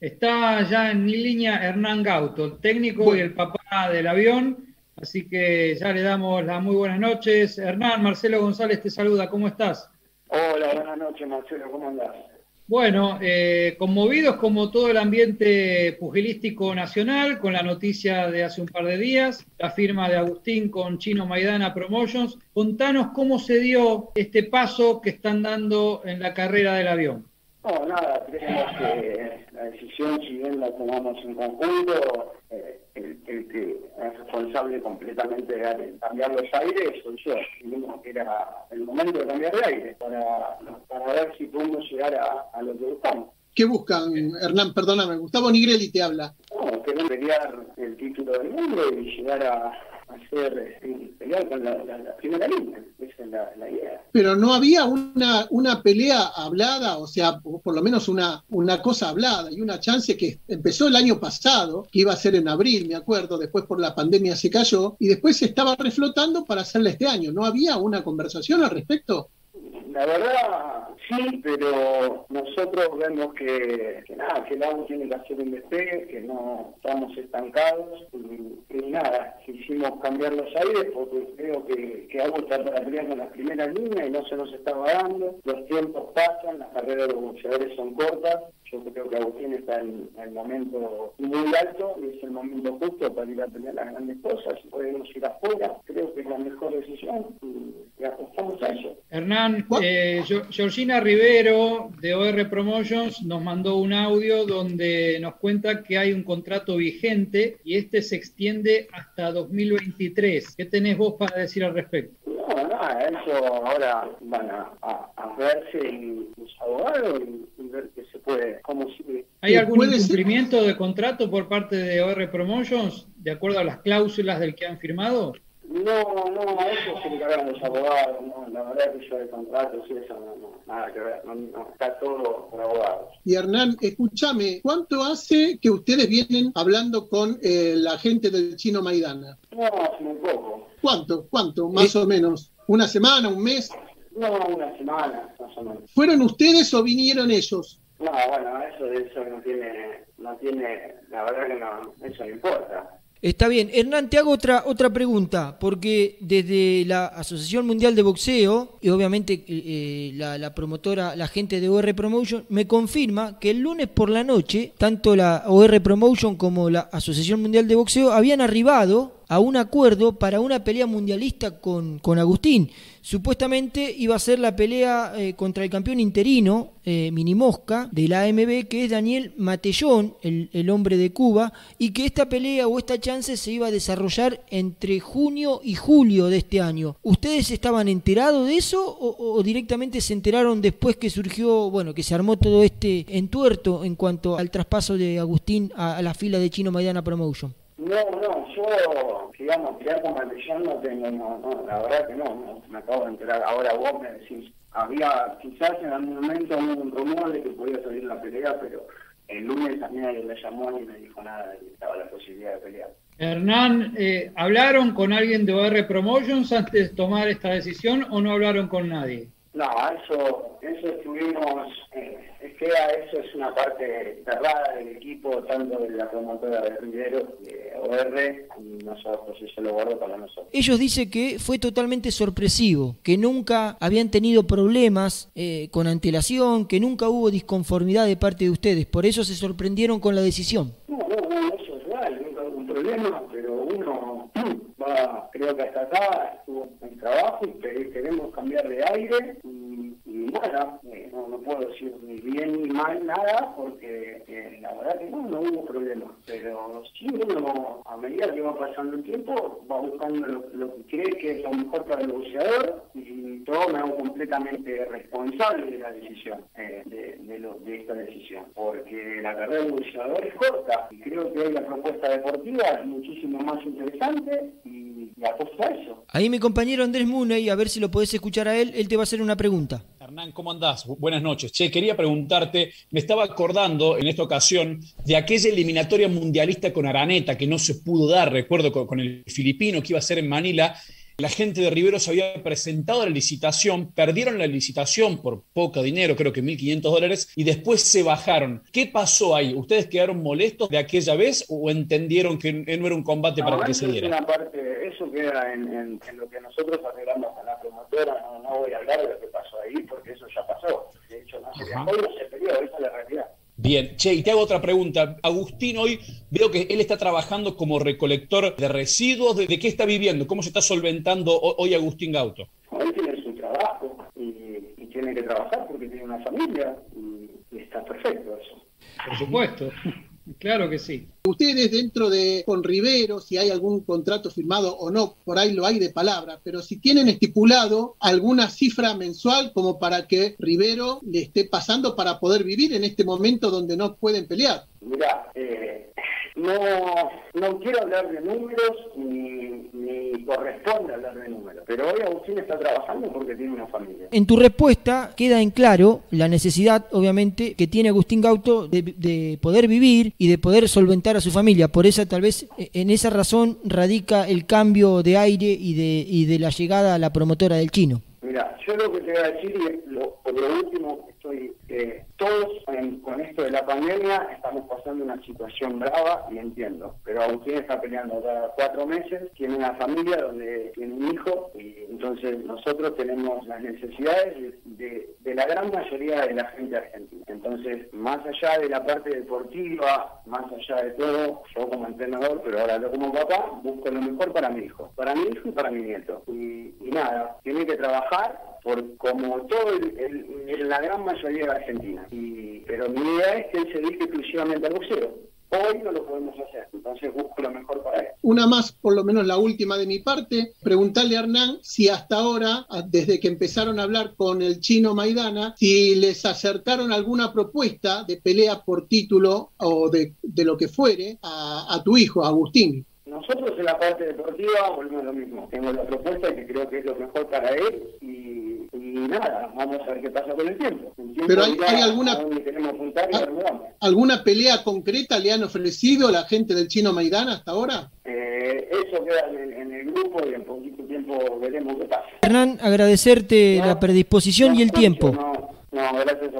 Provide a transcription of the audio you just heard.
Está ya en mi línea Hernán Gauto, el técnico y el papá del avión. Así que ya le damos las muy buenas noches. Hernán, Marcelo González te saluda, ¿cómo estás? Hola, buenas noches Marcelo, ¿cómo andás? Bueno, eh, conmovidos como todo el ambiente pugilístico nacional con la noticia de hace un par de días, la firma de Agustín con Chino Maidana Promotions. Contanos cómo se dio este paso que están dando en la carrera del avión. No, nada, creemos que la decisión, si bien la tomamos en conjunto, eh, el, que es responsable completamente de cambiar los aires soy yo. Vimos que era el momento de cambiar de aire para, para ver si podemos llegar a, lo que buscamos. ¿Qué buscan, Hernán? Perdóname, Gustavo Nigrelli te habla. No, queremos pelear el título del mundo y llegar a, hacer eh, pelear con la, primera línea, es la, idea. Pero no había una, una pelea hablada, o sea, por lo menos una, una cosa hablada y una chance que empezó el año pasado, que iba a ser en abril, me acuerdo, después por la pandemia se cayó, y después se estaba reflotando para hacerla este año. ¿No había una conversación al respecto? La verdad, sí, pero nosotros vemos que, nada, que el agua tiene que hacer un despegue, que no estamos estancados y, nada, quisimos cambiar los aires porque creo que, que algo está para pelear las primeras líneas y no se nos estaba dando. Los tiempos pasan, las carreras de los boxeadores son cortas. Yo creo que Agustín está en, el momento muy alto y es el momento justo para ir a pelear las grandes cosas. Podemos ir afuera, creo que es la mejor decisión y. Hernán, eh, Georgina Rivero de OR Promotions nos mandó un audio donde nos cuenta que hay un contrato vigente y este se extiende hasta 2023. ¿Qué tenés vos para decir al respecto? No, nada, eso ahora van a, a, verse los abogados y, ver qué se puede, cómo sigue. ¿Hay algún incumplimiento de contrato por parte de OR Promotions de acuerdo a las cláusulas del que han firmado? No, no, eso se encargan los abogados, no, la verdad que yo de contratos y eso no, nada que ver, no, está todo por abogados. Y Hernán, escúchame, ¿cuánto hace que ustedes vienen hablando con eh, la gente del Chino Maidana? No, hace muy poco. ¿Cuánto? ¿Cuánto? Más o menos. ¿Una semana, un mes? No, una semana, más o menos. ¿Fueron ustedes o vinieron ellos? No, bueno, eso, eso no tiene, no tiene, la verdad que no, eso no importa. Está bien. Hernán, te hago otra, otra pregunta, porque desde la Asociación Mundial de Boxeo, y obviamente eh, eh, la, la, promotora, la gente de OR Promotion, me confirma que el lunes por la noche, tanto la OR Promotion como la Asociación Mundial de Boxeo habían arribado a un acuerdo para una pelea mundialista con, con Agustín. Supuestamente iba a ser la pelea eh, contra el campeón interino, eh, Mini Mosca, de la AMB, que es Daniel Matellón, el, hombre de Cuba, y que esta pelea o esta chance se iba a desarrollar entre junio y julio de este año. ¿Ustedes estaban enterados de eso o, directamente se enteraron después que surgió, bueno, que se armó todo este entuerto en cuanto al traspaso de Agustín a, a la fila de Chino Maidana Promotion? No, no, yo, digamos, tirar con maldición no tengo, no, no, la verdad que no, me acabo de enterar, ahora vos me decís, había quizás en algún momento un rumor de que podía salir la pelea, pero el lunes también alguien me llamó y me dijo nada, que estaba la posibilidad de pelear. Hernán, eh, ¿hablaron con alguien de OR Promotions antes de tomar esta decisión o no hablaron con nadie? No, eso, eso estuvimos... Eh, eso es una parte cerrada del equipo, tanto de la promotora de Rivero, de OR, y nosotros, se lo guardo para nosotros. Ellos dicen que fue totalmente sorpresivo, que nunca habían tenido problemas eh, con antelación, que nunca hubo disconformidad de parte de ustedes, por eso se sorprendieron con la decisión. No, no, no, eso es real, nunca hubo un problema, pero uno va, creo que hasta acá estuvo en trabajo y queremos cambiar de aire ni bien ni mal nada, porque eh, la verdad que no, no hubo problema. Pero sí uno, a medida que va pasando el tiempo, va buscando lo, que cree que es lo mejor para el boxeador y todo me hago completamente responsable de la decisión, eh, de, de, esta decisión. Porque la carrera del boxeador es corta y creo que hoy la propuesta deportiva es muchísimo más interesante y, y apuesto a eso. Ahí mi compañero Andrés Muney, a ver si lo podés escuchar a él, él te va a hacer una pregunta. Hernán, ¿cómo andás? Buenas noches. Che, quería preguntarte, me estaba acordando en esta ocasión de aquella eliminatoria mundialista con Araneta que no se pudo dar, recuerdo con, el filipino que iba a ser en Manila. la gente de Rivero se había presentado a la licitación, perdieron la licitación por poco dinero, creo que 1.500 dólares, y después se bajaron. ¿Qué pasó ahí? ¿Ustedes quedaron molestos de aquella vez o entendieron que no era un combate para que se diera? Una parte, eso queda en, lo que nosotros arreglamos con la promotora, no, no, voy a hablar de lo que pasó ahí porque eso ya pasó. De hecho, no se peleó, esa es la realidad. Bien, Che, y te hago otra pregunta. Agustín hoy veo que él está trabajando como recolector de residuos. ¿De, qué está viviendo? ¿Cómo se está solventando hoy Agustín Gauto? Hoy tiene su trabajo y, tiene que trabajar porque tiene una familia y está perfecto eso. Por supuesto. Claro que sí. Ustedes dentro de con Rivero, si hay algún contrato firmado o no, por ahí lo hay de palabra, pero si tienen estipulado alguna cifra mensual como para que Rivero le esté pasando para poder vivir en este momento donde no pueden pelear. Mira, eh, no, no quiero hablar de números ni, ni, corresponde hablar de números, pero hoy Agustín está trabajando porque tiene una familia. En tu respuesta queda en claro la necesidad, obviamente, que tiene Agustín Gauto de, de poder vivir y de poder solventar a su familia. Por eso, tal vez, en esa razón radica el cambio de aire y de, y de la llegada a la promotora del chino. Mira, yo lo que te voy a decir, y lo, por lo último, estoy eh, todos con esto de la pandemia estamos pasando una situación brava y entiendo, pero Agustín está peleando cada cuatro meses, tiene una familia donde tiene un hijo y entonces nosotros tenemos las necesidades de, la gran mayoría de la gente argentina. Entonces, más allá de la parte deportiva, más allá de todo, yo como entrenador, pero ahora yo como papá, busco lo mejor para mi hijo, para mi hijo y para mi nieto. Y, nada, tiene que trabajar por como todo el, la gran mayoría de Argentina. Y, pero mi idea es que él se dedique exclusivamente al boxeo. Hoy no lo podemos hacer, entonces busco lo mejor para él. Una más, por lo menos la última de mi parte, preguntarle a Hernán si hasta ahora, desde que empezaron a hablar con el chino Maidana, si les acercaron alguna propuesta de pelea por título o de, de lo que fuere a, a tu hijo, Agustín. Nosotros en la parte deportiva volvemos a lo mismo. Tengo la propuesta que creo que es lo mejor para él y, nada, vamos a ver qué pasa con el tiempo. Pero hay, alguna alguna pelea concreta le han ofrecido a la gente del Chino Maidana hasta ahora? Eh, eso queda en, el grupo y en poquito tiempo veremos qué pasa. Hernán, agradecerte la predisposición y el tiempo. No, no, gracias